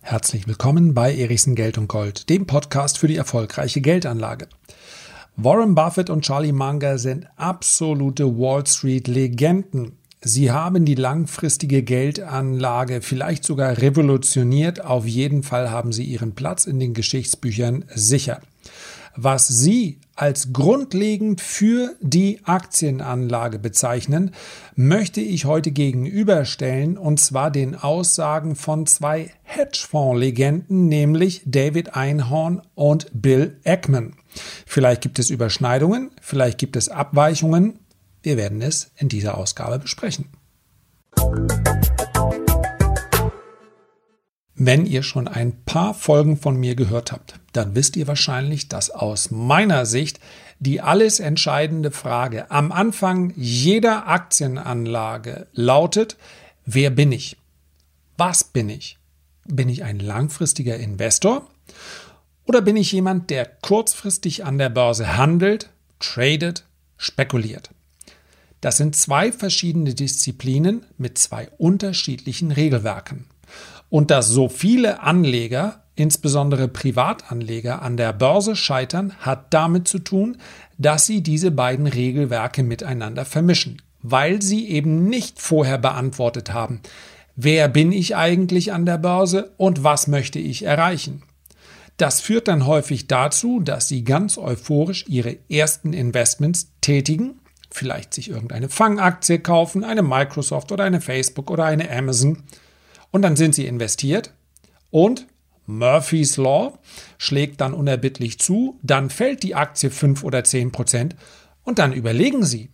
Herzlich willkommen bei Erichsen Geld und Gold, dem Podcast für die erfolgreiche Geldanlage. Warren Buffett und Charlie Munger sind absolute Wall Street Legenden. Sie haben die langfristige Geldanlage vielleicht sogar revolutioniert. Auf jeden Fall haben sie ihren Platz in den Geschichtsbüchern sicher. Was Sie als grundlegend für die Aktienanlage bezeichnen, möchte ich heute gegenüberstellen, und zwar den Aussagen von zwei Hedgefonds-Legenden, nämlich David Einhorn und Bill Ackman. Vielleicht gibt es Überschneidungen, vielleicht gibt es Abweichungen, wir werden es in dieser Ausgabe besprechen. Wenn ihr schon ein paar Folgen von mir gehört habt, dann wisst ihr wahrscheinlich, dass aus meiner Sicht die alles entscheidende Frage am Anfang jeder Aktienanlage lautet, wer bin ich? Was bin ich? Bin ich ein langfristiger Investor? Oder bin ich jemand, der kurzfristig an der Börse handelt, tradet, spekuliert? Das sind zwei verschiedene Disziplinen mit zwei unterschiedlichen Regelwerken. Und dass so viele Anleger, insbesondere Privatanleger, an der Börse scheitern, hat damit zu tun, dass sie diese beiden Regelwerke miteinander vermischen, weil sie eben nicht vorher beantwortet haben, wer bin ich eigentlich an der Börse und was möchte ich erreichen. Das führt dann häufig dazu, dass sie ganz euphorisch ihre ersten Investments tätigen vielleicht sich irgendeine Fangaktie kaufen, eine Microsoft oder eine Facebook oder eine Amazon. Und dann sind sie investiert und Murphy's Law schlägt dann unerbittlich zu, dann fällt die Aktie 5 oder 10 Prozent und dann überlegen sie,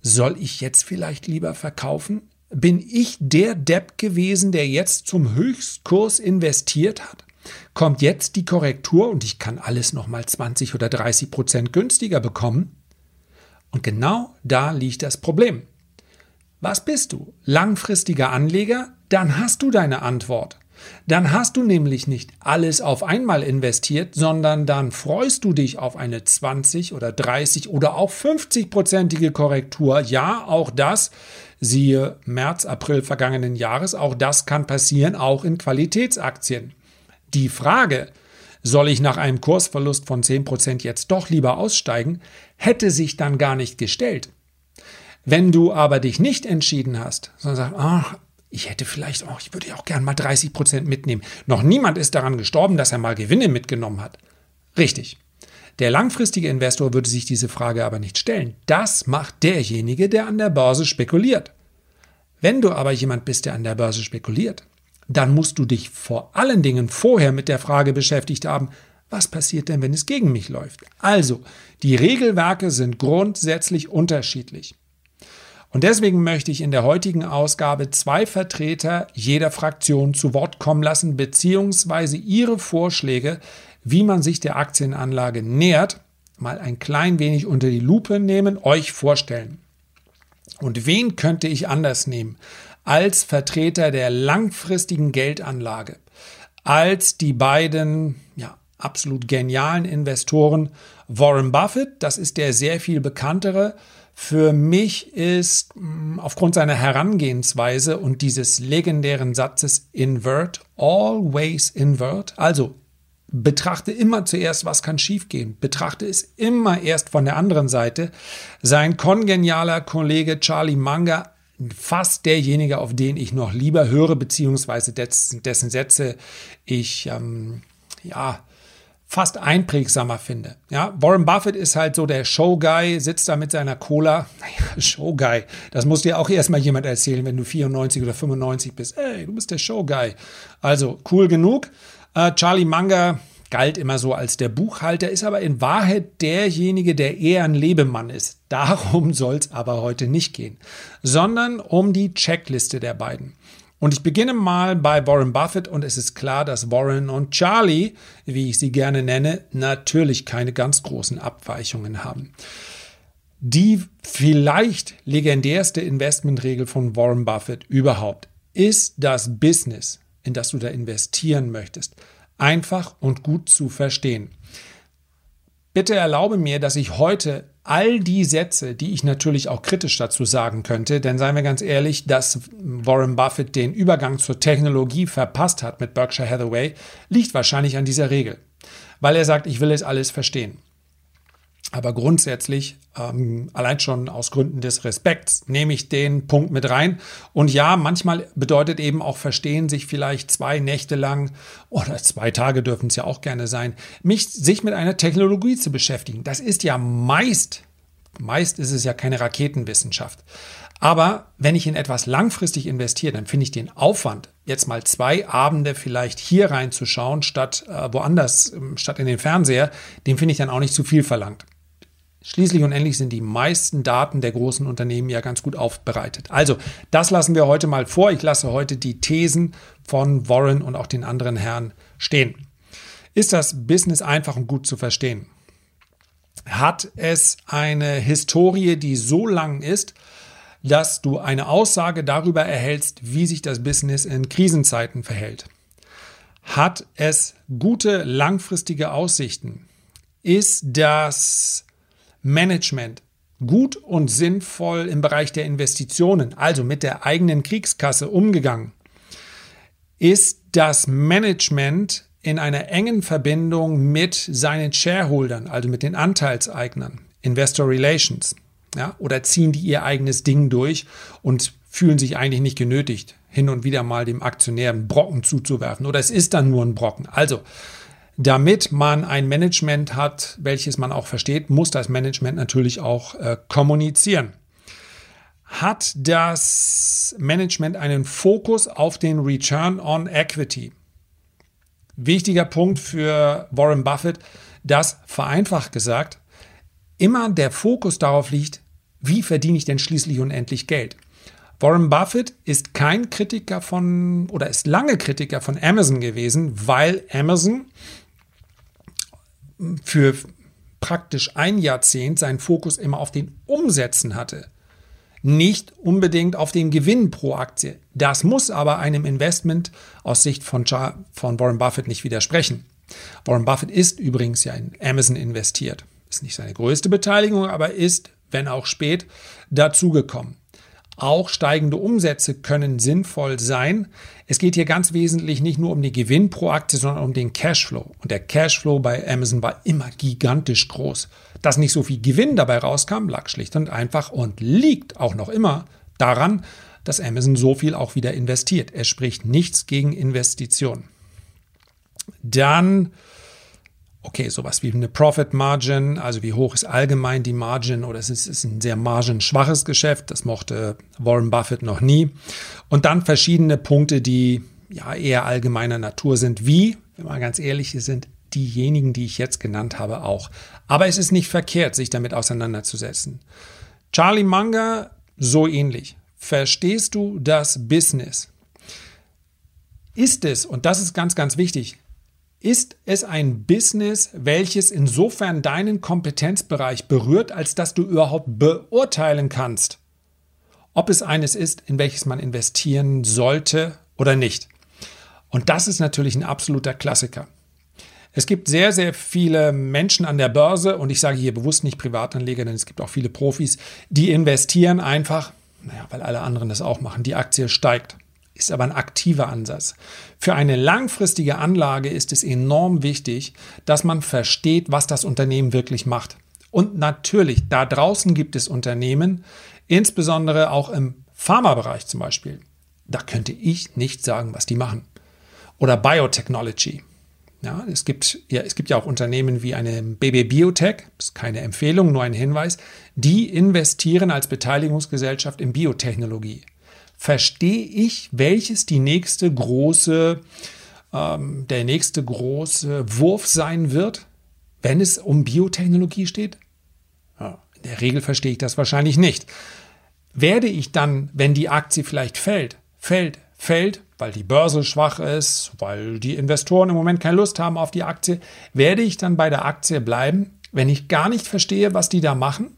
soll ich jetzt vielleicht lieber verkaufen? Bin ich der Depp gewesen, der jetzt zum Höchstkurs investiert hat? Kommt jetzt die Korrektur und ich kann alles nochmal 20 oder 30 Prozent günstiger bekommen? Und genau da liegt das Problem. Was bist du? Langfristiger Anleger? Dann hast du deine Antwort. Dann hast du nämlich nicht alles auf einmal investiert, sondern dann freust du dich auf eine 20 oder 30 oder auch 50-prozentige Korrektur. Ja, auch das, siehe März, April vergangenen Jahres, auch das kann passieren, auch in Qualitätsaktien. Die Frage, soll ich nach einem Kursverlust von 10% jetzt doch lieber aussteigen, hätte sich dann gar nicht gestellt. Wenn du aber dich nicht entschieden hast, sondern sagst, ach, ich hätte vielleicht auch, ich würde ja auch gern mal 30% mitnehmen. Noch niemand ist daran gestorben, dass er mal Gewinne mitgenommen hat. Richtig. Der langfristige Investor würde sich diese Frage aber nicht stellen. Das macht derjenige, der an der Börse spekuliert. Wenn du aber jemand bist, der an der Börse spekuliert, dann musst du dich vor allen Dingen vorher mit der Frage beschäftigt haben, was passiert denn, wenn es gegen mich läuft? Also, die Regelwerke sind grundsätzlich unterschiedlich. Und deswegen möchte ich in der heutigen Ausgabe zwei Vertreter jeder Fraktion zu Wort kommen lassen, beziehungsweise ihre Vorschläge, wie man sich der Aktienanlage nähert, mal ein klein wenig unter die Lupe nehmen, euch vorstellen. Und wen könnte ich anders nehmen als Vertreter der langfristigen Geldanlage, als die beiden ja, absolut genialen Investoren Warren Buffett, das ist der sehr viel bekanntere, für mich ist mm, aufgrund seiner Herangehensweise und dieses legendären Satzes invert, always invert, also betrachte immer zuerst, was kann schiefgehen, betrachte es immer erst von der anderen Seite. Sein kongenialer Kollege Charlie Munger fast derjenige, auf den ich noch lieber höre, beziehungsweise dessen, dessen Sätze ich ähm, ja fast einprägsamer finde. Ja, Warren Buffett ist halt so der Showguy, sitzt da mit seiner Cola. Naja, Showguy, das muss dir auch erstmal jemand erzählen, wenn du 94 oder 95 bist. Ey, du bist der Showguy. Also cool genug. Äh, Charlie Munger, galt immer so als der Buchhalter, ist aber in Wahrheit derjenige, der eher ein Lebemann ist. Darum soll es aber heute nicht gehen, sondern um die Checkliste der beiden. Und ich beginne mal bei Warren Buffett und es ist klar, dass Warren und Charlie, wie ich sie gerne nenne, natürlich keine ganz großen Abweichungen haben. Die vielleicht legendärste Investmentregel von Warren Buffett überhaupt ist das Business, in das du da investieren möchtest einfach und gut zu verstehen. Bitte erlaube mir, dass ich heute all die Sätze, die ich natürlich auch kritisch dazu sagen könnte, denn seien wir ganz ehrlich, dass Warren Buffett den Übergang zur Technologie verpasst hat mit Berkshire Hathaway, liegt wahrscheinlich an dieser Regel, weil er sagt, ich will es alles verstehen. Aber grundsätzlich, ähm, allein schon aus Gründen des Respekts, nehme ich den Punkt mit rein. Und ja, manchmal bedeutet eben auch verstehen, sich vielleicht zwei Nächte lang oder zwei Tage dürfen es ja auch gerne sein, mich, sich mit einer Technologie zu beschäftigen. Das ist ja meist, meist ist es ja keine Raketenwissenschaft. Aber wenn ich in etwas langfristig investiere, dann finde ich den Aufwand, jetzt mal zwei Abende vielleicht hier reinzuschauen, statt äh, woanders, ähm, statt in den Fernseher, den finde ich dann auch nicht zu viel verlangt. Schließlich und endlich sind die meisten Daten der großen Unternehmen ja ganz gut aufbereitet. Also, das lassen wir heute mal vor. Ich lasse heute die Thesen von Warren und auch den anderen Herren stehen. Ist das Business einfach und gut zu verstehen? Hat es eine Historie, die so lang ist, dass du eine Aussage darüber erhältst, wie sich das Business in Krisenzeiten verhält? Hat es gute langfristige Aussichten? Ist das Management gut und sinnvoll im Bereich der Investitionen, also mit der eigenen Kriegskasse umgegangen? Ist das Management in einer engen Verbindung mit seinen Shareholdern, also mit den Anteilseignern, Investor Relations? Ja, oder ziehen die ihr eigenes Ding durch und fühlen sich eigentlich nicht genötigt, hin und wieder mal dem Aktionär einen Brocken zuzuwerfen? Oder es ist dann nur ein Brocken. Also, damit man ein Management hat, welches man auch versteht, muss das Management natürlich auch äh, kommunizieren. Hat das Management einen Fokus auf den Return on Equity? Wichtiger Punkt für Warren Buffett, dass vereinfacht gesagt immer der Fokus darauf liegt, wie verdiene ich denn schließlich und endlich Geld? Warren Buffett ist kein Kritiker von oder ist lange Kritiker von Amazon gewesen, weil Amazon für praktisch ein Jahrzehnt seinen Fokus immer auf den Umsätzen hatte. Nicht unbedingt auf den Gewinn pro Aktie. Das muss aber einem Investment aus Sicht von, von Warren Buffett nicht widersprechen. Warren Buffett ist übrigens ja in Amazon investiert. Ist nicht seine größte Beteiligung, aber ist, wenn auch spät, dazugekommen. Auch steigende Umsätze können sinnvoll sein. Es geht hier ganz wesentlich nicht nur um den Gewinn pro Aktie, sondern um den Cashflow. Und der Cashflow bei Amazon war immer gigantisch groß. Dass nicht so viel Gewinn dabei rauskam, lag schlicht und einfach und liegt auch noch immer daran, dass Amazon so viel auch wieder investiert. Es spricht nichts gegen Investitionen. Dann okay, sowas wie eine Profit Margin, also wie hoch ist allgemein die Margin oder es ist, ist ein sehr margenschwaches Geschäft, das mochte Warren Buffett noch nie. Und dann verschiedene Punkte, die ja eher allgemeiner Natur sind, wie, wenn man ganz ehrlich sind, diejenigen, die ich jetzt genannt habe, auch. Aber es ist nicht verkehrt, sich damit auseinanderzusetzen. Charlie Munger, so ähnlich. Verstehst du das Business? Ist es, und das ist ganz, ganz wichtig, ist es ein Business, welches insofern deinen Kompetenzbereich berührt, als dass du überhaupt beurteilen kannst, ob es eines ist, in welches man investieren sollte oder nicht? Und das ist natürlich ein absoluter Klassiker. Es gibt sehr, sehr viele Menschen an der Börse und ich sage hier bewusst nicht Privatanleger, denn es gibt auch viele Profis, die investieren einfach, naja, weil alle anderen das auch machen. Die Aktie steigt ist aber ein aktiver Ansatz. Für eine langfristige Anlage ist es enorm wichtig, dass man versteht, was das Unternehmen wirklich macht. Und natürlich, da draußen gibt es Unternehmen, insbesondere auch im Pharmabereich zum Beispiel. Da könnte ich nicht sagen, was die machen. Oder Biotechnology. Ja, es, gibt, ja, es gibt ja auch Unternehmen wie eine BB Biotech, ist keine Empfehlung, nur ein Hinweis, die investieren als Beteiligungsgesellschaft in Biotechnologie verstehe ich, welches die nächste große, ähm, der nächste große Wurf sein wird, wenn es um Biotechnologie steht? Ja, in der Regel verstehe ich das wahrscheinlich nicht. Werde ich dann, wenn die Aktie vielleicht fällt, fällt, fällt, weil die Börse schwach ist, weil die Investoren im Moment keine Lust haben auf die Aktie, werde ich dann bei der Aktie bleiben, wenn ich gar nicht verstehe, was die da machen?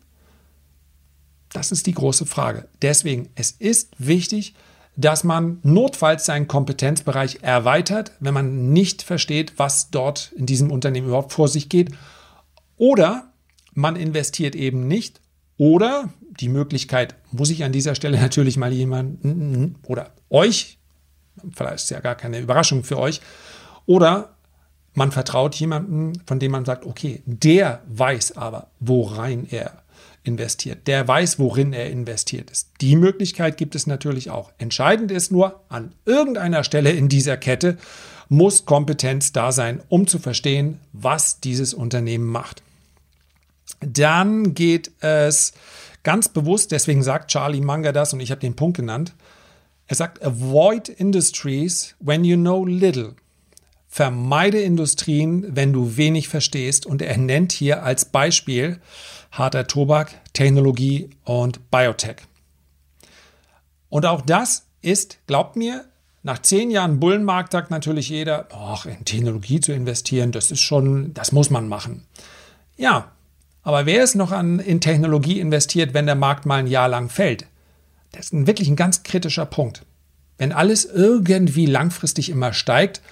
Das ist die große Frage. Deswegen, es ist wichtig, dass man notfalls seinen Kompetenzbereich erweitert, wenn man nicht versteht, was dort in diesem Unternehmen überhaupt vor sich geht. Oder man investiert eben nicht. Oder die Möglichkeit, muss ich an dieser Stelle natürlich mal jemanden oder euch, vielleicht ist ja gar keine Überraschung für euch, oder man vertraut jemandem, von dem man sagt, okay, der weiß aber, worein er investiert. Der weiß, worin er investiert ist. Die Möglichkeit gibt es natürlich auch. Entscheidend ist nur, an irgendeiner Stelle in dieser Kette muss Kompetenz da sein, um zu verstehen, was dieses Unternehmen macht. Dann geht es ganz bewusst, deswegen sagt Charlie Munger das und ich habe den Punkt genannt. Er sagt, avoid industries when you know little. Vermeide Industrien, wenn du wenig verstehst. Und er nennt hier als Beispiel harter Tobak, Technologie und Biotech. Und auch das ist, glaubt mir, nach zehn Jahren Bullenmarkt sagt natürlich jeder, ach, in Technologie zu investieren, das ist schon, das muss man machen. Ja, aber wer ist noch an, in Technologie investiert, wenn der Markt mal ein Jahr lang fällt? Das ist ein, wirklich ein ganz kritischer Punkt. Wenn alles irgendwie langfristig immer steigt,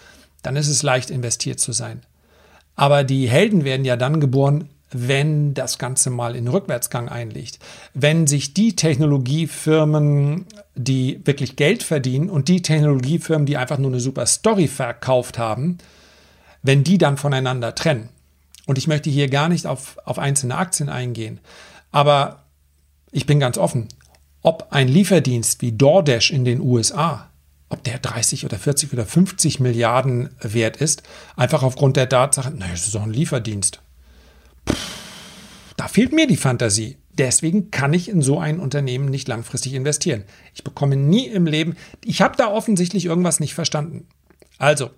dann ist es leicht investiert zu sein. Aber die Helden werden ja dann geboren, wenn das Ganze mal in Rückwärtsgang einlegt. Wenn sich die Technologiefirmen, die wirklich Geld verdienen und die Technologiefirmen, die einfach nur eine super Story verkauft haben, wenn die dann voneinander trennen. Und ich möchte hier gar nicht auf, auf einzelne Aktien eingehen, aber ich bin ganz offen, ob ein Lieferdienst wie DoorDash in den USA ob der 30 oder 40 oder 50 Milliarden wert ist, einfach aufgrund der Tatsache, naja, es ist doch ein Lieferdienst. Da fehlt mir die Fantasie. Deswegen kann ich in so ein Unternehmen nicht langfristig investieren. Ich bekomme nie im Leben, ich habe da offensichtlich irgendwas nicht verstanden. Also,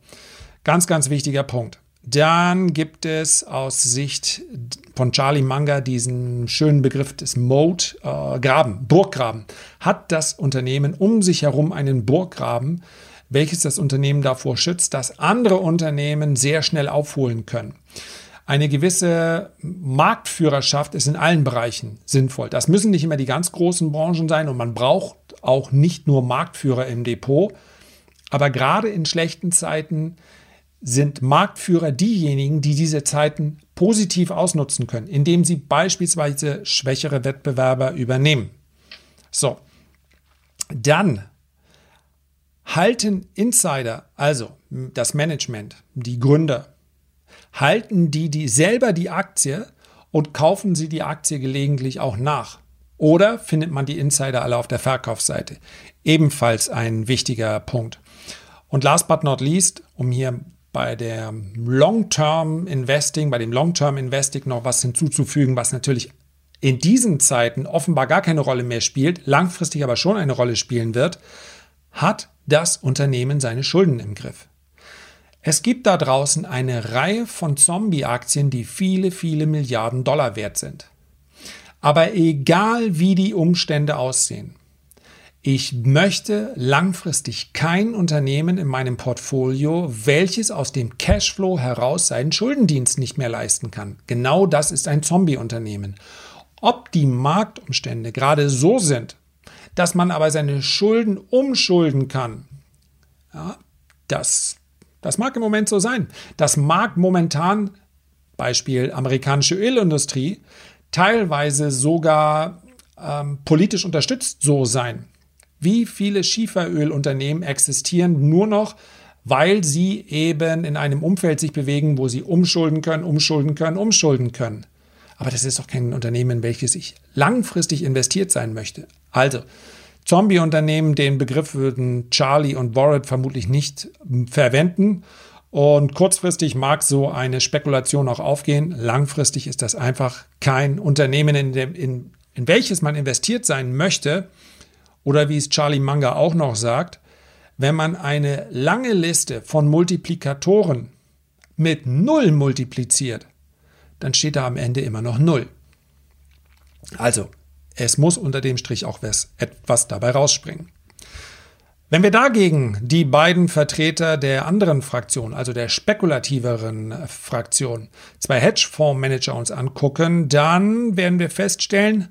ganz, ganz wichtiger Punkt. Dann gibt es aus Sicht von Charlie Munger diesen schönen Begriff des Mode äh, Graben, Burggraben. Hat das Unternehmen um sich herum einen Burggraben, welches das Unternehmen davor schützt, dass andere Unternehmen sehr schnell aufholen können. Eine gewisse Marktführerschaft ist in allen Bereichen sinnvoll. Das müssen nicht immer die ganz großen Branchen sein und man braucht auch nicht nur Marktführer im Depot. Aber gerade in schlechten Zeiten sind Marktführer diejenigen, die diese Zeiten positiv ausnutzen können, indem sie beispielsweise schwächere Wettbewerber übernehmen. So, dann halten Insider, also das Management, die Gründer, halten die, die selber die Aktie und kaufen sie die Aktie gelegentlich auch nach. Oder findet man die Insider alle auf der Verkaufsseite? Ebenfalls ein wichtiger Punkt. Und last but not least, um hier bei der Long-Term Investing, bei dem Long-Term Investing noch was hinzuzufügen, was natürlich in diesen Zeiten offenbar gar keine Rolle mehr spielt, langfristig aber schon eine Rolle spielen wird, hat das Unternehmen seine Schulden im Griff. Es gibt da draußen eine Reihe von Zombie-Aktien, die viele, viele Milliarden Dollar wert sind. Aber egal wie die Umstände aussehen, ich möchte langfristig kein Unternehmen in meinem Portfolio, welches aus dem Cashflow heraus seinen Schuldendienst nicht mehr leisten kann. Genau das ist ein Zombie-Unternehmen. Ob die Marktumstände gerade so sind, dass man aber seine Schulden umschulden kann, ja, das, das mag im Moment so sein. Das mag momentan, Beispiel amerikanische Ölindustrie, teilweise sogar ähm, politisch unterstützt so sein. Wie viele Schieferölunternehmen existieren nur noch, weil sie eben in einem Umfeld sich bewegen, wo sie umschulden können, umschulden können, umschulden können. Aber das ist doch kein Unternehmen, welches ich langfristig investiert sein möchte. Also, Zombie-Unternehmen, den Begriff würden Charlie und Warren vermutlich nicht verwenden. Und kurzfristig mag so eine Spekulation auch aufgehen. Langfristig ist das einfach kein Unternehmen, in, dem, in, in welches man investiert sein möchte. Oder wie es Charlie Munger auch noch sagt, wenn man eine lange Liste von Multiplikatoren mit Null multipliziert, dann steht da am Ende immer noch Null. Also, es muss unter dem Strich auch etwas dabei rausspringen. Wenn wir dagegen die beiden Vertreter der anderen Fraktion, also der spekulativeren Fraktion, zwei Hedgefondsmanager uns angucken, dann werden wir feststellen,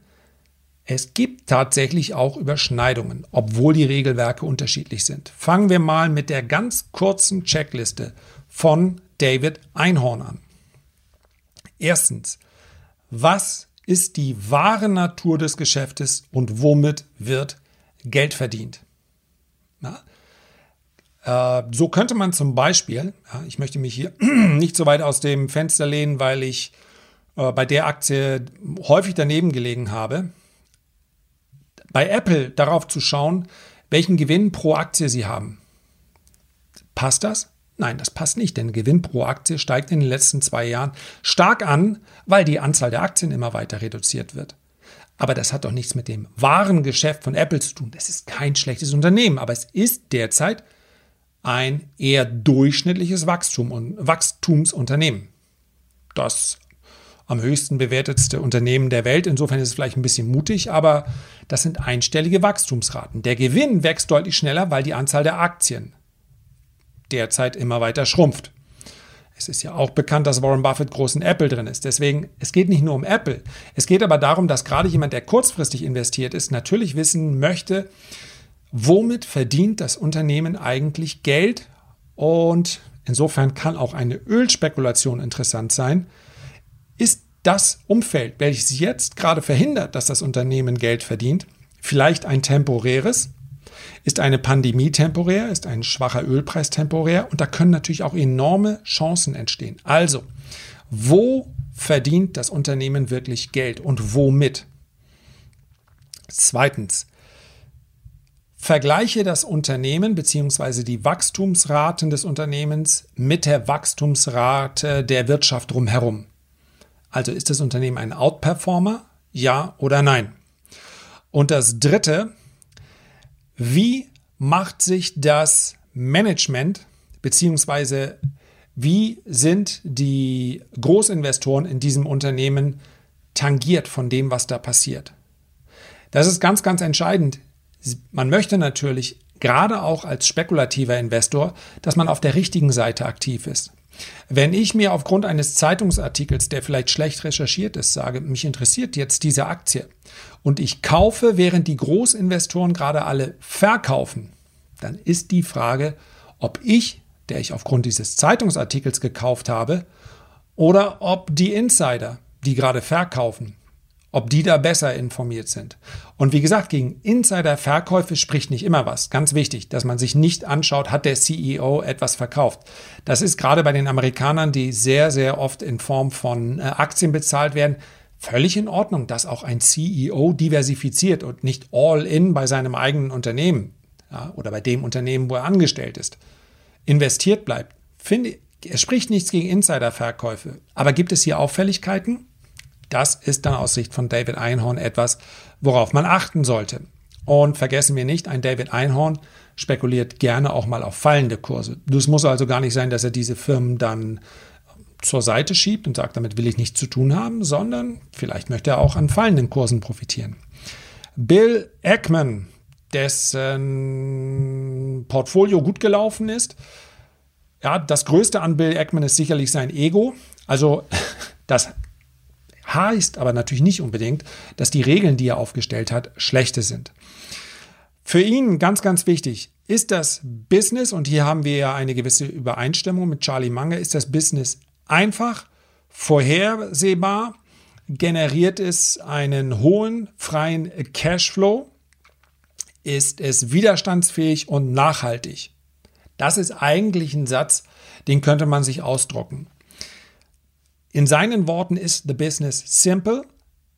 es gibt tatsächlich auch Überschneidungen, obwohl die Regelwerke unterschiedlich sind. Fangen wir mal mit der ganz kurzen Checkliste von David Einhorn an. Erstens, was ist die wahre Natur des Geschäftes und womit wird Geld verdient. Äh, so könnte man zum Beispiel, ja, ich möchte mich hier nicht so weit aus dem Fenster lehnen, weil ich äh, bei der Aktie häufig daneben gelegen habe, bei Apple darauf zu schauen, welchen Gewinn pro Aktie sie haben. Passt das? Nein, das passt nicht, denn Gewinn pro Aktie steigt in den letzten zwei Jahren stark an, weil die Anzahl der Aktien immer weiter reduziert wird. Aber das hat doch nichts mit dem wahren Geschäft von Apple zu tun. Das ist kein schlechtes Unternehmen, aber es ist derzeit ein eher durchschnittliches Wachstum und Wachstumsunternehmen. Das am höchsten bewertetste Unternehmen der Welt. Insofern ist es vielleicht ein bisschen mutig, aber das sind einstellige Wachstumsraten. Der Gewinn wächst deutlich schneller, weil die Anzahl der Aktien derzeit immer weiter schrumpft. Es ist ja auch bekannt, dass Warren Buffett groß in Apple drin ist. Deswegen, es geht nicht nur um Apple. Es geht aber darum, dass gerade jemand, der kurzfristig investiert ist, natürlich wissen möchte, womit verdient das Unternehmen eigentlich Geld. Und insofern kann auch eine Ölspekulation interessant sein. Ist das Umfeld, welches jetzt gerade verhindert, dass das Unternehmen Geld verdient, vielleicht ein temporäres? Ist eine Pandemie temporär? Ist ein schwacher Ölpreis temporär? Und da können natürlich auch enorme Chancen entstehen. Also, wo verdient das Unternehmen wirklich Geld und womit? Zweitens, vergleiche das Unternehmen bzw. die Wachstumsraten des Unternehmens mit der Wachstumsrate der Wirtschaft drumherum. Also ist das Unternehmen ein Outperformer? Ja oder nein? Und das Dritte, wie macht sich das Management beziehungsweise wie sind die Großinvestoren in diesem Unternehmen tangiert von dem, was da passiert? Das ist ganz, ganz entscheidend. Man möchte natürlich gerade auch als spekulativer Investor, dass man auf der richtigen Seite aktiv ist. Wenn ich mir aufgrund eines Zeitungsartikels, der vielleicht schlecht recherchiert ist, sage, mich interessiert jetzt diese Aktie und ich kaufe, während die Großinvestoren gerade alle verkaufen, dann ist die Frage, ob ich, der ich aufgrund dieses Zeitungsartikels gekauft habe, oder ob die Insider, die gerade verkaufen, ob die da besser informiert sind. Und wie gesagt, gegen Insider-Verkäufe spricht nicht immer was. Ganz wichtig, dass man sich nicht anschaut, hat der CEO etwas verkauft. Das ist gerade bei den Amerikanern, die sehr, sehr oft in Form von äh, Aktien bezahlt werden, völlig in Ordnung, dass auch ein CEO diversifiziert und nicht all in bei seinem eigenen Unternehmen ja, oder bei dem Unternehmen, wo er angestellt ist, investiert bleibt. Finde, es spricht nichts gegen Insider-Verkäufe. Aber gibt es hier Auffälligkeiten? Das ist dann aus Sicht von David Einhorn etwas, worauf man achten sollte. Und vergessen wir nicht, ein David Einhorn spekuliert gerne auch mal auf fallende Kurse. Das muss also gar nicht sein, dass er diese Firmen dann zur Seite schiebt und sagt, damit will ich nichts zu tun haben, sondern vielleicht möchte er auch an fallenden Kursen profitieren. Bill Ackman, dessen Portfolio gut gelaufen ist, ja, das Größte an Bill Ackman ist sicherlich sein Ego. Also das heißt aber natürlich nicht unbedingt, dass die Regeln, die er aufgestellt hat, schlechte sind. Für ihn ganz, ganz wichtig, ist das Business, und hier haben wir ja eine gewisse Übereinstimmung mit Charlie Munger, ist das Business einfach, vorhersehbar, generiert es einen hohen freien Cashflow, ist es widerstandsfähig und nachhaltig. Das ist eigentlich ein Satz, den könnte man sich ausdrucken. In seinen Worten ist the business simple,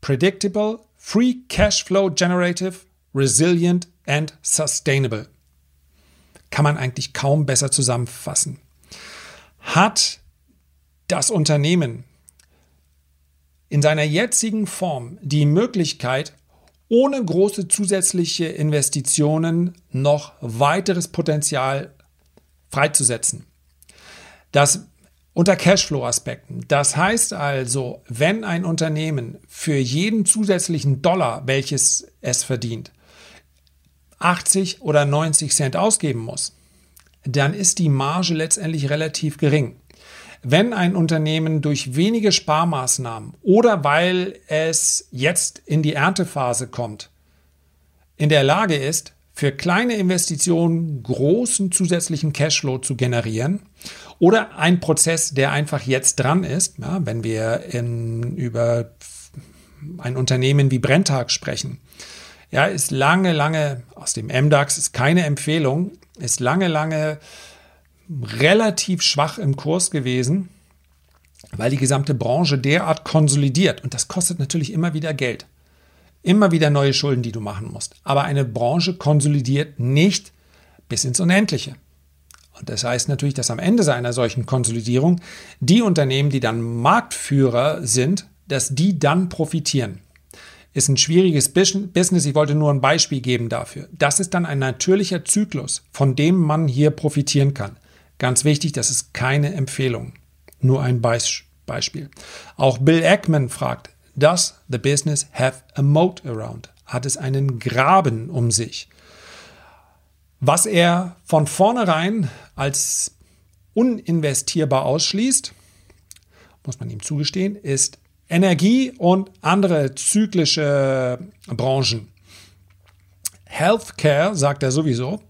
predictable, free cash flow generative, resilient and sustainable. Kann man eigentlich kaum besser zusammenfassen. Hat das Unternehmen in seiner jetzigen Form die Möglichkeit, ohne große zusätzliche Investitionen noch weiteres Potenzial freizusetzen. Das unter Cashflow-Aspekten. Das heißt also, wenn ein Unternehmen für jeden zusätzlichen Dollar, welches es verdient, 80 oder 90 Cent ausgeben muss, dann ist die Marge letztendlich relativ gering. Wenn ein Unternehmen durch wenige Sparmaßnahmen oder weil es jetzt in die Erntephase kommt, in der Lage ist, für kleine Investitionen großen zusätzlichen Cashflow zu generieren oder ein Prozess, der einfach jetzt dran ist, ja, wenn wir in, über ein Unternehmen wie Brenntag sprechen. Ja, ist lange, lange aus dem MDAX, ist keine Empfehlung, ist lange, lange relativ schwach im Kurs gewesen, weil die gesamte Branche derart konsolidiert. Und das kostet natürlich immer wieder Geld. Immer wieder neue Schulden, die du machen musst. Aber eine Branche konsolidiert nicht bis ins Unendliche. Und das heißt natürlich, dass am Ende einer solchen Konsolidierung die Unternehmen, die dann Marktführer sind, dass die dann profitieren. Ist ein schwieriges Business. Ich wollte nur ein Beispiel geben dafür. Das ist dann ein natürlicher Zyklus, von dem man hier profitieren kann. Ganz wichtig, das ist keine Empfehlung. Nur ein Beispiel. Auch Bill Ackman fragt, Does the business have a moat around? Hat es einen Graben um sich? Was er von vornherein als uninvestierbar ausschließt, muss man ihm zugestehen, ist Energie und andere zyklische Branchen. Healthcare sagt er sowieso,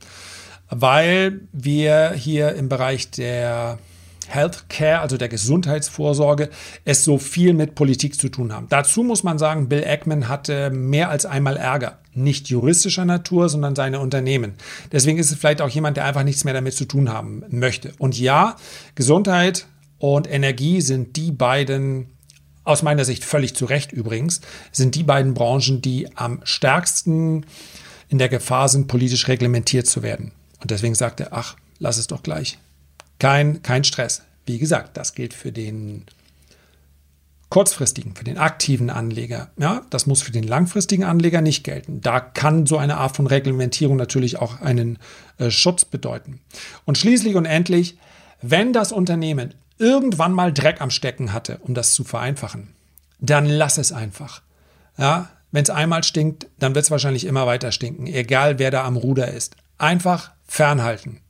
weil wir hier im Bereich der Healthcare, also der Gesundheitsvorsorge, es so viel mit Politik zu tun haben. Dazu muss man sagen, Bill Ackman hatte mehr als einmal Ärger. Nicht juristischer Natur, sondern seine Unternehmen. Deswegen ist es vielleicht auch jemand, der einfach nichts mehr damit zu tun haben möchte. Und ja, Gesundheit und Energie sind die beiden, aus meiner Sicht völlig zu Recht übrigens, sind die beiden Branchen, die am stärksten in der Gefahr sind, politisch reglementiert zu werden. Und deswegen sagt er, ach, lass es doch gleich. Kein, kein Stress. Wie gesagt, das gilt für den kurzfristigen, für den aktiven Anleger. Ja, das muss für den langfristigen Anleger nicht gelten. Da kann so eine Art von Reglementierung natürlich auch einen äh, Schutz bedeuten. Und schließlich und endlich, wenn das Unternehmen irgendwann mal Dreck am Stecken hatte, um das zu vereinfachen, dann lass es einfach. Ja, wenn es einmal stinkt, dann wird es wahrscheinlich immer weiter stinken, egal wer da am Ruder ist. Einfach fernhalten.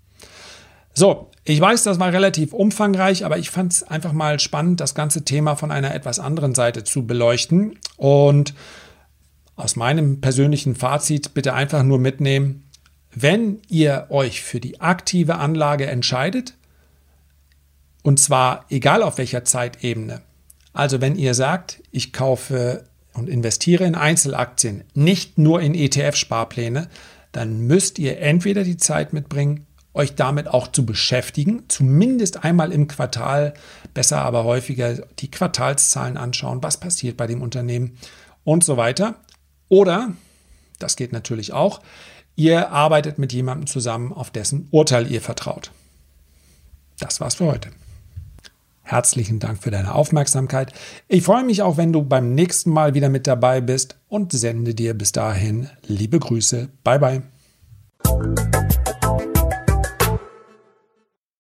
So, ich weiß, das war relativ umfangreich, aber ich fand es einfach mal spannend, das ganze Thema von einer etwas anderen Seite zu beleuchten. Und aus meinem persönlichen Fazit bitte einfach nur mitnehmen, wenn ihr euch für die aktive Anlage entscheidet, und zwar egal auf welcher Zeitebene, also wenn ihr sagt, ich kaufe und investiere in Einzelaktien, nicht nur in ETF-Sparpläne, dann müsst ihr entweder die Zeit mitbringen, euch damit auch zu beschäftigen, zumindest einmal im Quartal, besser aber häufiger die Quartalszahlen anschauen, was passiert bei dem Unternehmen und so weiter. Oder, das geht natürlich auch, ihr arbeitet mit jemandem zusammen, auf dessen Urteil ihr vertraut. Das war's für heute. Herzlichen Dank für deine Aufmerksamkeit. Ich freue mich auch, wenn du beim nächsten Mal wieder mit dabei bist und sende dir bis dahin liebe Grüße. Bye bye.